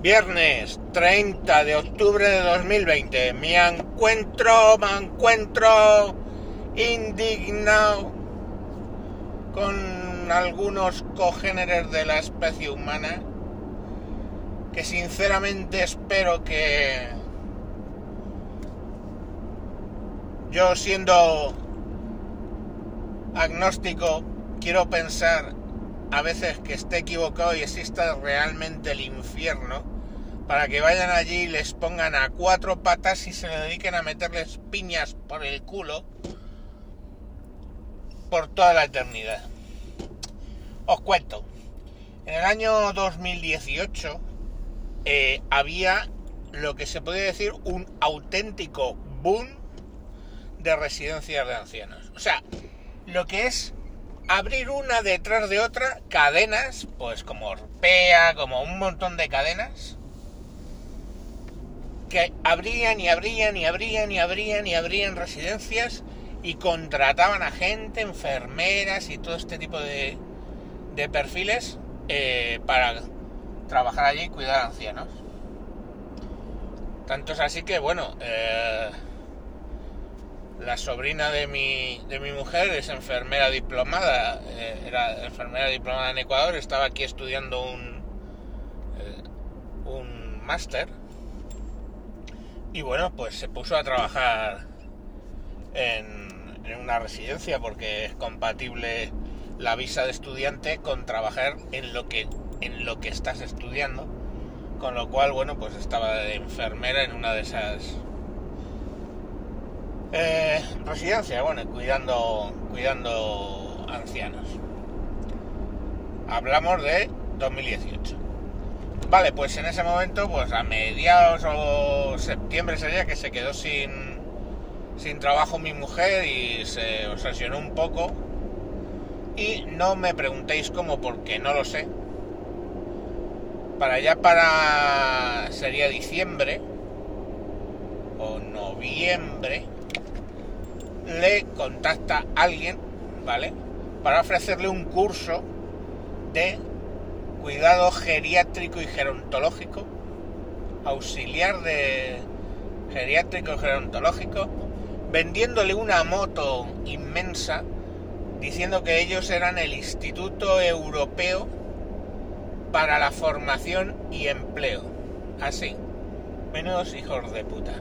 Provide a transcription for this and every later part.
Viernes 30 de octubre de 2020. Me encuentro, me encuentro indignado con algunos cogéneres de la especie humana que sinceramente espero que yo siendo agnóstico quiero pensar a veces que esté equivocado y exista realmente el infierno, para que vayan allí y les pongan a cuatro patas y se dediquen a meterles piñas por el culo por toda la eternidad. Os cuento, en el año 2018 eh, había lo que se podría decir un auténtico boom de residencias de ancianos. O sea, lo que es abrir una detrás de otra cadenas, pues como Orpea, como un montón de cadenas, que abrían y abrían y abrían y abrían y abrían residencias y contrataban a gente, enfermeras y todo este tipo de, de perfiles eh, para trabajar allí y cuidar a ancianos. Tanto es así que, bueno, eh, la sobrina de mi, de mi mujer es enfermera diplomada, eh, era enfermera diplomada en Ecuador, estaba aquí estudiando un, eh, un máster. Y bueno, pues se puso a trabajar en, en una residencia porque es compatible la visa de estudiante con trabajar en lo que, en lo que estás estudiando, con lo cual, bueno, pues estaba de enfermera en una de esas eh, residencia, bueno, cuidando, cuidando ancianos. Hablamos de 2018. Vale, pues en ese momento, pues a mediados o septiembre sería que se quedó sin, sin trabajo mi mujer y se obsesionó un poco. Y no me preguntéis cómo, porque no lo sé. Para allá, para. sería diciembre o noviembre le contacta a alguien, ¿vale? Para ofrecerle un curso de cuidado geriátrico y gerontológico, auxiliar de geriátrico y gerontológico, vendiéndole una moto inmensa, diciendo que ellos eran el Instituto Europeo para la Formación y Empleo. Así, menos hijos de puta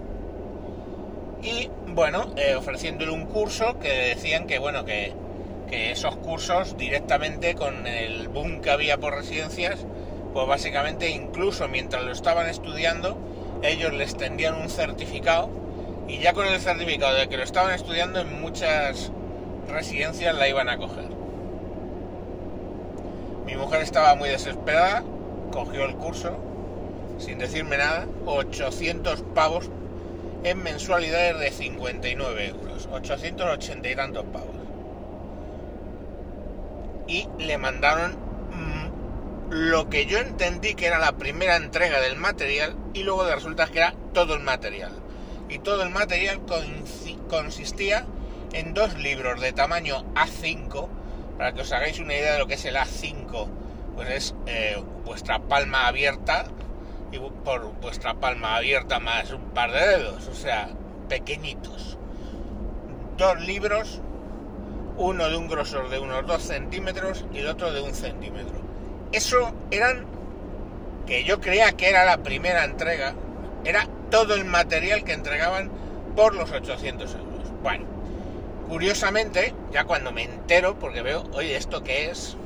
y bueno, eh, ofreciéndole un curso que decían que bueno, que, que esos cursos directamente con el boom que había por residencias, pues básicamente incluso mientras lo estaban estudiando, ellos les tendían un certificado y ya con el certificado de que lo estaban estudiando en muchas residencias la iban a coger. Mi mujer estaba muy desesperada, cogió el curso sin decirme nada, 800 pavos en mensualidades de 59 euros, 880 y tantos pavos. Y le mandaron mm, lo que yo entendí que era la primera entrega del material y luego de resulta que era todo el material. Y todo el material consistía en dos libros de tamaño A5, para que os hagáis una idea de lo que es el A5, pues es eh, vuestra palma abierta por vuestra palma abierta más un par de dedos, o sea, pequeñitos. Dos libros, uno de un grosor de unos 2 centímetros y el otro de un centímetro. Eso eran, que yo creía que era la primera entrega, era todo el material que entregaban por los 800 euros. Bueno, curiosamente, ya cuando me entero, porque veo, oye, ¿esto qué es?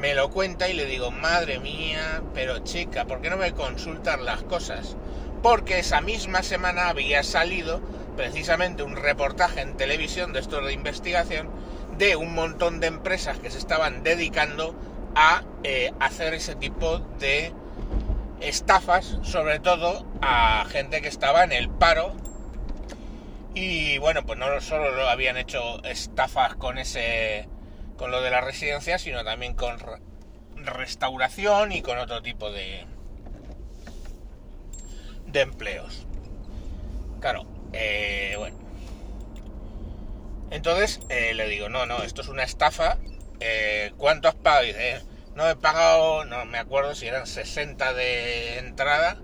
Me lo cuenta y le digo, madre mía, pero chica, ¿por qué no me consultas las cosas? Porque esa misma semana había salido precisamente un reportaje en televisión de estos de investigación de un montón de empresas que se estaban dedicando a eh, hacer ese tipo de estafas, sobre todo a gente que estaba en el paro. Y bueno, pues no solo lo habían hecho estafas con ese con lo de la residencia, sino también con restauración y con otro tipo de, de empleos. Claro, eh, bueno. Entonces eh, le digo, no, no, esto es una estafa. Eh, ¿Cuánto has pagado? no he pagado, no me acuerdo si eran 60 de entrada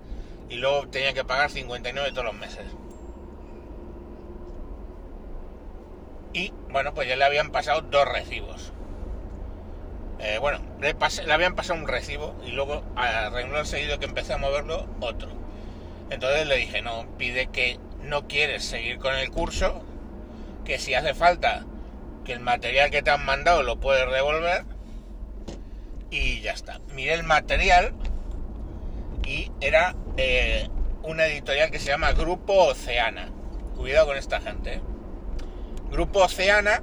y luego tenía que pagar 59 todos los meses. Y bueno, pues ya le habían pasado dos recibos. Eh, bueno, le, habían pasado un recibo y luego a renglón seguido que empecé a moverlo, otro. Entonces le dije, no, pide que no quieres seguir con el curso, que si hace falta que el material que te han mandado lo puedes devolver y ya está. Miré el material y era eh, una editorial que se llama Grupo Oceana. Cuidado con esta gente. ¿eh? Grupo Oceana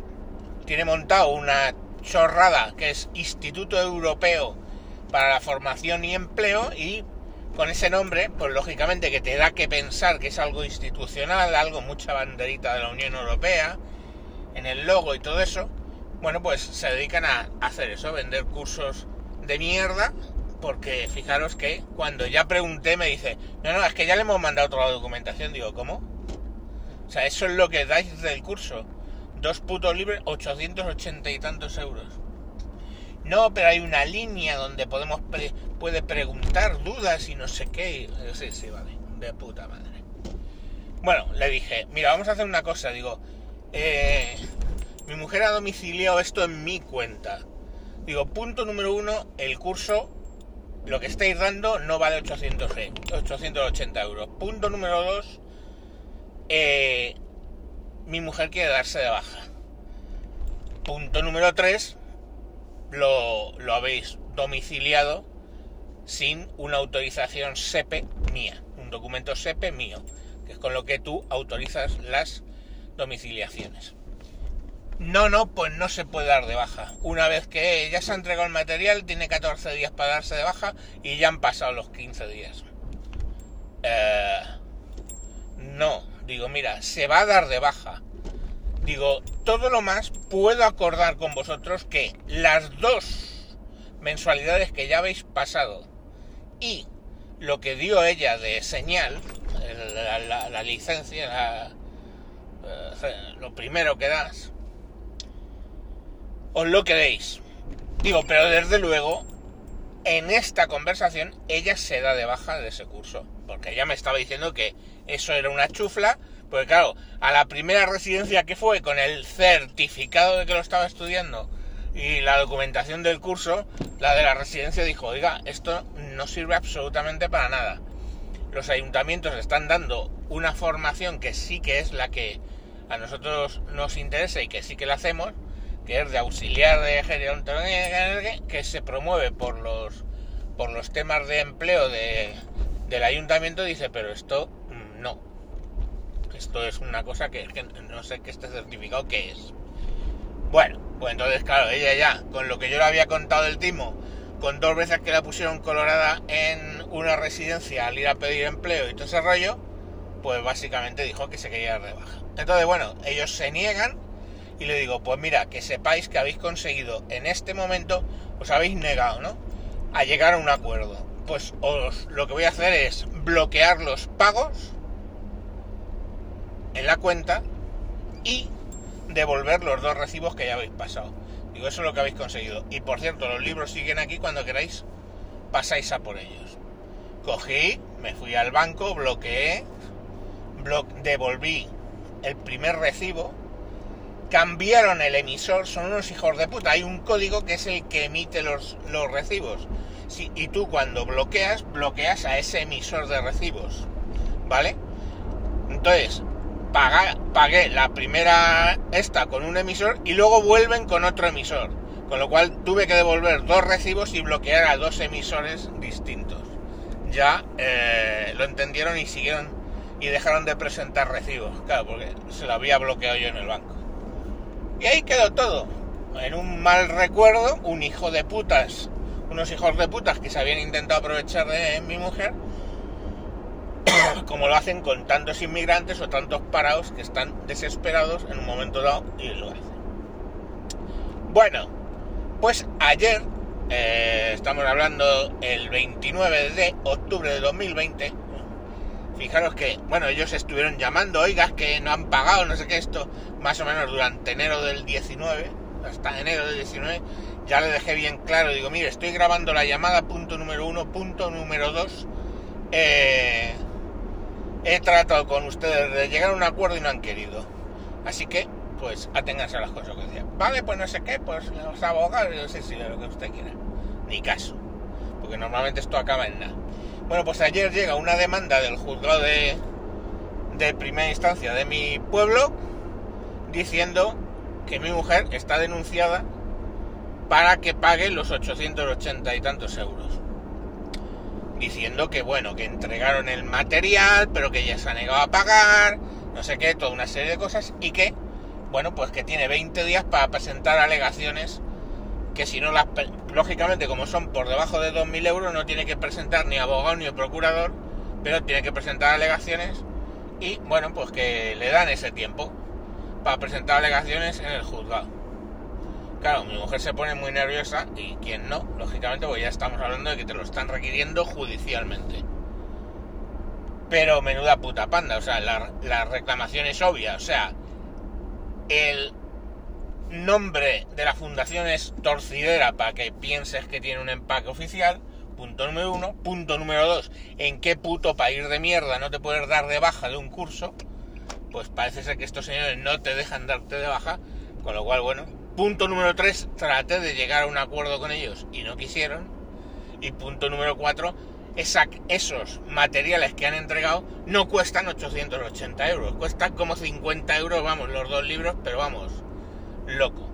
tiene montado una chorrada que es Instituto Europeo para la Formación y Empleo y con ese nombre, pues lógicamente que te da que pensar que es algo institucional, algo mucha banderita de la Unión Europea, en el logo y todo eso, bueno, pues se dedican a hacer eso, vender cursos de mierda, porque fijaros que cuando ya pregunté me dice, no, no, es que ya le hemos mandado toda la documentación, digo, ¿cómo? O sea, eso es lo que dais del curso. Dos putos libres, 880 y tantos euros. No, pero hay una línea donde podemos puede preguntar dudas y no sé qué. Sí, sí, vale, de puta madre. Bueno, le dije, mira, vamos a hacer una cosa, digo, eh, mi mujer ha domiciliado esto en mi cuenta. Digo, punto número uno, el curso, lo que estáis dando no vale 800 880 euros. Punto número dos, eh, mi mujer quiere darse de baja. Punto número tres, lo, lo habéis domiciliado sin una autorización SEPE mía, un documento SEPE mío, que es con lo que tú autorizas las domiciliaciones. No, no, pues no se puede dar de baja. Una vez que ya se ha entregado el material, tiene 14 días para darse de baja y ya han pasado los 15 días. Eh, no, digo, mira, se va a dar de baja. Digo, todo lo más puedo acordar con vosotros que las dos mensualidades que ya habéis pasado y lo que dio ella de señal, la, licencia, eh, lo primero que das, os lo queréis. Digo, pero desde luego, en esta conversación, ella se da de baja de ese curso. Porque ella me estaba diciendo que eso era una chufla. Porque claro, a la primera residencia que fue con el certificado de que lo estaba estudiando y la documentación del curso, la de la residencia dijo, oiga, esto no sirve absolutamente para nada. Los ayuntamientos están dando una formación que sí que es la que a nosotros nos interesa y que sí que la hacemos, que es de auxiliar de gerontología, que se promueve por los, por los temas de empleo de, del ayuntamiento, dice, pero esto. Esto es una cosa que, que no sé qué este certificado qué es. Bueno, pues entonces, claro, ella ya, con lo que yo le había contado del timo, con dos veces que la pusieron colorada en una residencia al ir a pedir empleo y todo ese rollo, pues básicamente dijo que se quería dar de baja. Entonces, bueno, ellos se niegan y le digo, pues mira, que sepáis que habéis conseguido en este momento, os habéis negado, ¿no? A llegar a un acuerdo. Pues os, lo que voy a hacer es bloquear los pagos en la cuenta y devolver los dos recibos que ya habéis pasado. Digo, eso es lo que habéis conseguido. Y por cierto, los libros siguen aquí cuando queráis, pasáis a por ellos. Cogí, me fui al banco, bloqueé, devolví el primer recibo cambiaron el emisor, son unos hijos de puta. Hay un código que es el que emite los, los recibos. y tú cuando bloqueas, bloqueas a ese emisor de recibos. ¿Vale? Entonces, pagué la primera esta con un emisor y luego vuelven con otro emisor. Con lo cual tuve que devolver dos recibos y bloquear a dos emisores distintos. Ya eh, lo entendieron y siguieron y dejaron de presentar recibos. Claro, porque se lo había bloqueado yo en el banco. Y ahí quedó todo. En un mal recuerdo, un hijo de putas, unos hijos de putas que se habían intentado aprovechar de mi mujer, como lo hacen con tantos inmigrantes o tantos parados que están desesperados en un momento dado y lo hacen. Bueno, pues ayer, eh, estamos hablando el 29 de octubre de 2020, fijaros que, bueno, ellos estuvieron llamando, oigas que no han pagado, no sé qué, esto, más o menos durante enero del 19, hasta enero del 19, ya le dejé bien claro, digo, mire, estoy grabando la llamada, punto número uno, punto número dos. Eh, he tratado con ustedes de llegar a un acuerdo y no han querido. Así que, pues, aténganse a las consecuencias. Vale, pues no sé qué, pues los abogados, yo sé si lo que usted quiera. Ni caso. Porque normalmente esto acaba en nada. Bueno, pues ayer llega una demanda del juzgado de, de primera instancia de mi pueblo diciendo que mi mujer está denunciada para que pague los 880 y tantos euros. Diciendo que bueno, que entregaron el material, pero que ya se ha negado a pagar, no sé qué, toda una serie de cosas, y que, bueno, pues que tiene 20 días para presentar alegaciones que si no las... Lógicamente, como son por debajo de 2.000 euros, no tiene que presentar ni abogado ni procurador, pero tiene que presentar alegaciones y, bueno, pues que le dan ese tiempo para presentar alegaciones en el juzgado. Claro, mi mujer se pone muy nerviosa y quien no, lógicamente, pues ya estamos hablando de que te lo están requiriendo judicialmente. Pero menuda puta panda, o sea, la, la reclamación es obvia, o sea, el nombre de la fundación es torcidera para que pienses que tiene un empaque oficial. Punto número uno. Punto número dos. ¿En qué puto país de mierda no te puedes dar de baja de un curso? Pues parece ser que estos señores no te dejan darte de baja. Con lo cual, bueno. Punto número tres. Traté de llegar a un acuerdo con ellos y no quisieron. Y punto número cuatro. esos materiales que han entregado no cuestan 880 euros. Cuestan como 50 euros, vamos, los dos libros, pero vamos loco.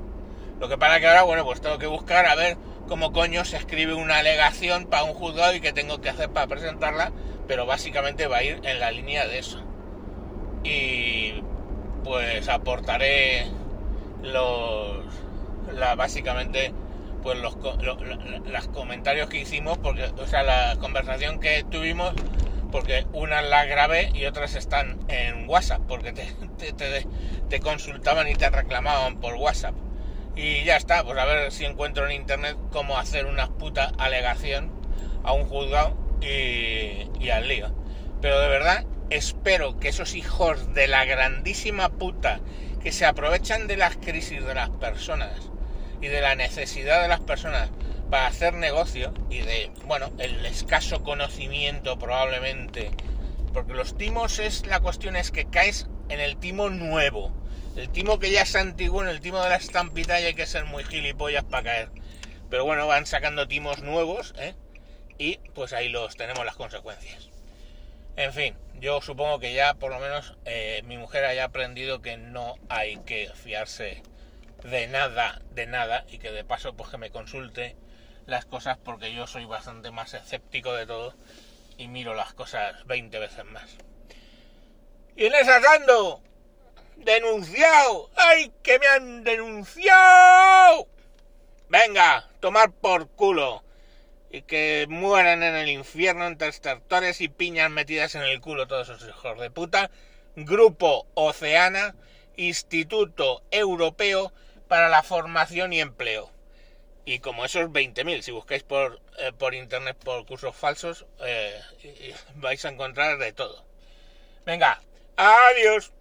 Lo que para que ahora, bueno, pues tengo que buscar a ver cómo coño se escribe una alegación para un juzgado y qué tengo que hacer para presentarla, pero básicamente va a ir en la línea de eso. Y pues aportaré los la, básicamente pues los, los, comentarios que hicimos porque o sea la conversación que tuvimos porque unas las grabé y otras están en WhatsApp, porque te, consultaban y te reclamaban por WhatsApp. Y ya está, pues a ver si encuentro en internet cómo hacer una puta alegación a un juzgado y, y al lío. Pero de verdad, espero que esos hijos de la grandísima puta que se aprovechan de las crisis de las personas y de la necesidad de las personas para hacer negocio y de, bueno, el escaso conocimiento probablemente. Porque los timos es, la cuestión es que caes en el timo nuevo. El timo que ya es antiguo, en el timo de la estampita y hay que ser muy gilipollas para caer. Pero bueno, van sacando timos nuevos, ¿eh? Y pues ahí los tenemos las consecuencias. En fin, yo supongo que ya por lo menos eh, mi mujer haya aprendido que no hay que fiarse de nada, de nada, y que de paso pues que me consulte las cosas porque yo soy bastante más escéptico de todo y miro las cosas 20 veces más. Y en esa denunciado, ay, que me han denunciado. Venga, tomar por culo y que mueran en el infierno entre estertores y piñas metidas en el culo todos esos hijos de puta. Grupo Oceana, Instituto Europeo para la Formación y Empleo. Y como esos 20.000, si buscáis por, eh, por internet por cursos falsos, eh, vais a encontrar de todo. Venga, adiós.